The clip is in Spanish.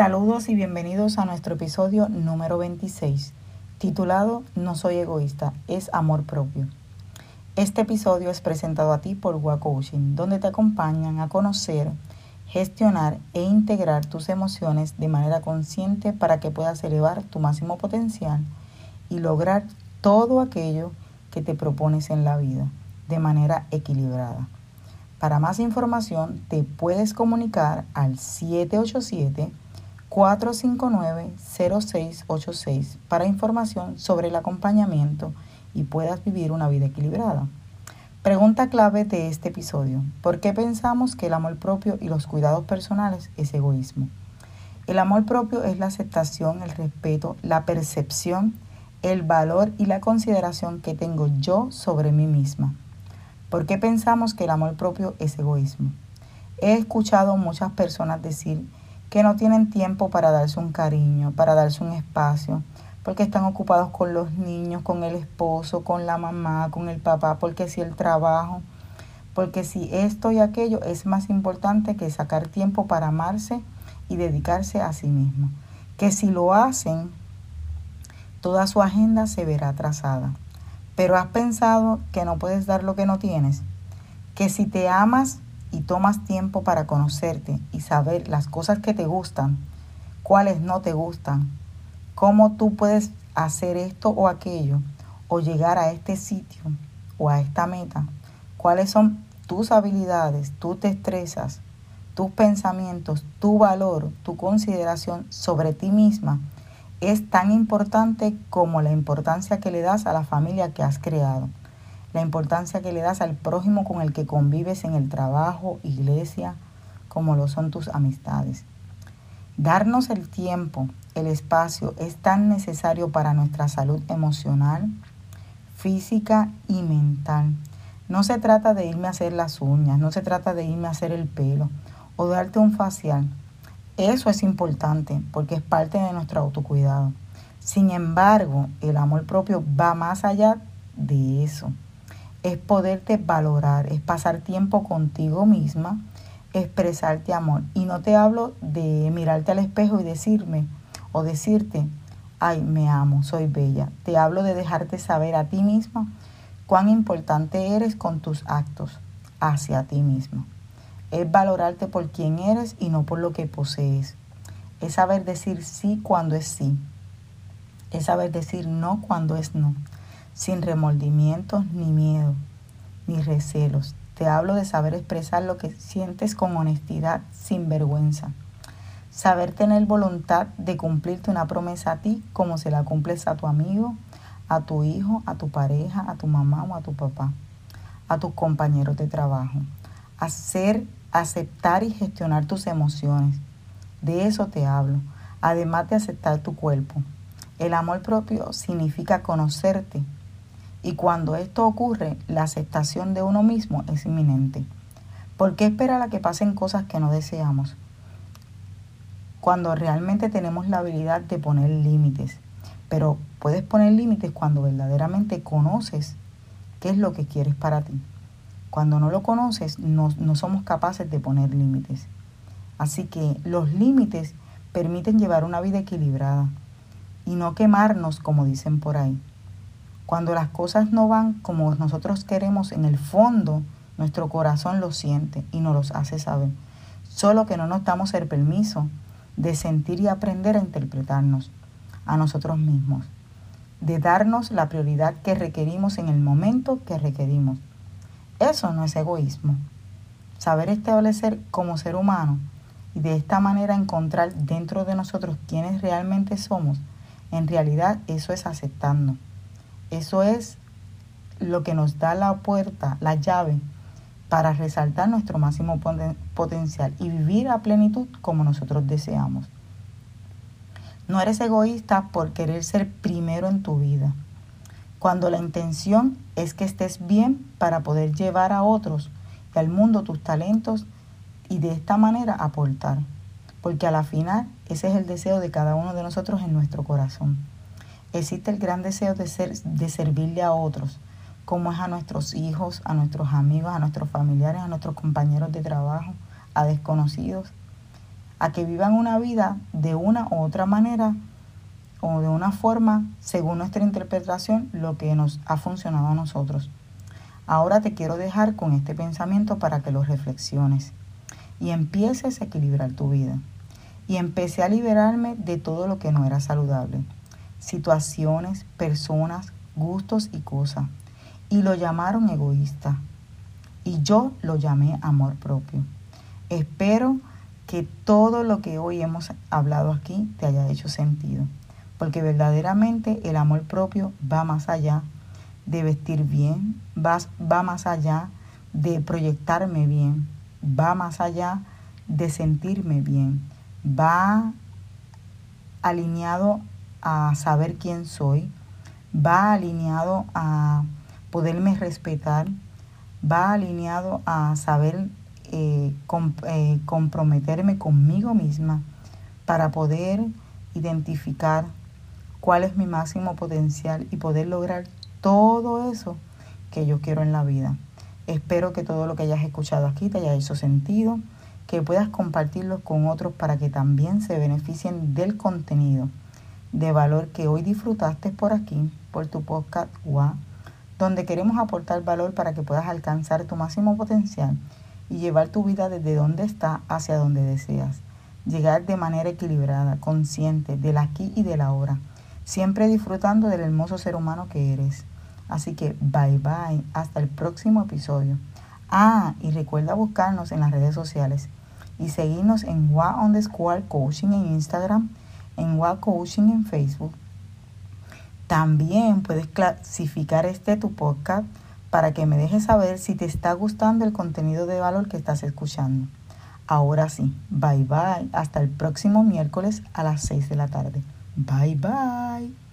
Saludos y bienvenidos a nuestro episodio número 26, titulado No soy egoísta, es amor propio. Este episodio es presentado a ti por WA Coaching, donde te acompañan a conocer, gestionar e integrar tus emociones de manera consciente para que puedas elevar tu máximo potencial y lograr todo aquello que te propones en la vida de manera equilibrada. Para más información te puedes comunicar al 787 459-0686 para información sobre el acompañamiento y puedas vivir una vida equilibrada. Pregunta clave de este episodio. ¿Por qué pensamos que el amor propio y los cuidados personales es egoísmo? El amor propio es la aceptación, el respeto, la percepción, el valor y la consideración que tengo yo sobre mí misma. ¿Por qué pensamos que el amor propio es egoísmo? He escuchado muchas personas decir que no tienen tiempo para darse un cariño, para darse un espacio, porque están ocupados con los niños, con el esposo, con la mamá, con el papá, porque si el trabajo, porque si esto y aquello es más importante que sacar tiempo para amarse y dedicarse a sí mismo. Que si lo hacen, toda su agenda se verá atrasada. Pero has pensado que no puedes dar lo que no tienes, que si te amas y tomas tiempo para conocerte y saber las cosas que te gustan, cuáles no te gustan, cómo tú puedes hacer esto o aquello, o llegar a este sitio o a esta meta, cuáles son tus habilidades, tus destrezas, tus pensamientos, tu valor, tu consideración sobre ti misma, es tan importante como la importancia que le das a la familia que has creado la importancia que le das al prójimo con el que convives en el trabajo, iglesia, como lo son tus amistades. Darnos el tiempo, el espacio es tan necesario para nuestra salud emocional, física y mental. No se trata de irme a hacer las uñas, no se trata de irme a hacer el pelo o darte un facial. Eso es importante porque es parte de nuestro autocuidado. Sin embargo, el amor propio va más allá de eso es poderte valorar, es pasar tiempo contigo misma, expresarte amor. Y no te hablo de mirarte al espejo y decirme o decirte, ay, me amo, soy bella. Te hablo de dejarte saber a ti misma cuán importante eres con tus actos hacia ti misma. Es valorarte por quien eres y no por lo que posees. Es saber decir sí cuando es sí. Es saber decir no cuando es no sin remordimientos ni miedo, ni recelos. Te hablo de saber expresar lo que sientes con honestidad, sin vergüenza. Saber tener voluntad de cumplirte una promesa a ti como se la cumples a tu amigo, a tu hijo, a tu pareja, a tu mamá o a tu papá, a tus compañeros de trabajo. Hacer, aceptar y gestionar tus emociones. De eso te hablo, además de aceptar tu cuerpo. El amor propio significa conocerte, y cuando esto ocurre, la aceptación de uno mismo es inminente. ¿Por qué esperar a que pasen cosas que no deseamos? Cuando realmente tenemos la habilidad de poner límites. Pero puedes poner límites cuando verdaderamente conoces qué es lo que quieres para ti. Cuando no lo conoces, no, no somos capaces de poner límites. Así que los límites permiten llevar una vida equilibrada y no quemarnos como dicen por ahí. Cuando las cosas no van como nosotros queremos, en el fondo nuestro corazón lo siente y nos los hace saber. Solo que no nos damos el permiso de sentir y aprender a interpretarnos a nosotros mismos, de darnos la prioridad que requerimos en el momento que requerimos eso no es egoísmo. Saber establecer como ser humano y de esta manera encontrar dentro de nosotros quiénes realmente somos, en realidad eso es aceptando. Eso es lo que nos da la puerta, la llave para resaltar nuestro máximo potencial y vivir a plenitud como nosotros deseamos. No eres egoísta por querer ser primero en tu vida cuando la intención es que estés bien para poder llevar a otros y al mundo tus talentos y de esta manera aportar. Porque a la final ese es el deseo de cada uno de nosotros en nuestro corazón. Existe el gran deseo de, ser, de servirle a otros, como es a nuestros hijos, a nuestros amigos, a nuestros familiares, a nuestros compañeros de trabajo, a desconocidos, a que vivan una vida de una u otra manera o de una forma, según nuestra interpretación, lo que nos ha funcionado a nosotros. Ahora te quiero dejar con este pensamiento para que lo reflexiones y empieces a equilibrar tu vida. Y empecé a liberarme de todo lo que no era saludable. Situaciones, personas, gustos y cosas. Y lo llamaron egoísta. Y yo lo llamé amor propio. Espero que todo lo que hoy hemos hablado aquí te haya hecho sentido porque verdaderamente el amor propio va más allá de vestir bien, va, va más allá de proyectarme bien, va más allá de sentirme bien, va alineado a saber quién soy, va alineado a poderme respetar, va alineado a saber eh, eh, comprometerme conmigo misma para poder identificar cuál es mi máximo potencial y poder lograr todo eso que yo quiero en la vida. Espero que todo lo que hayas escuchado aquí te haya hecho sentido, que puedas compartirlo con otros para que también se beneficien del contenido de valor que hoy disfrutaste por aquí, por tu podcast WA, donde queremos aportar valor para que puedas alcanzar tu máximo potencial y llevar tu vida desde donde está hacia donde deseas. Llegar de manera equilibrada, consciente del aquí y del ahora siempre disfrutando del hermoso ser humano que eres. Así que bye bye, hasta el próximo episodio. Ah, y recuerda buscarnos en las redes sociales y seguirnos en Wa on the Square Coaching en Instagram, en Wa Coaching en Facebook. También puedes clasificar este tu podcast para que me dejes saber si te está gustando el contenido de valor que estás escuchando. Ahora sí, bye bye, hasta el próximo miércoles a las 6 de la tarde. Bye bye.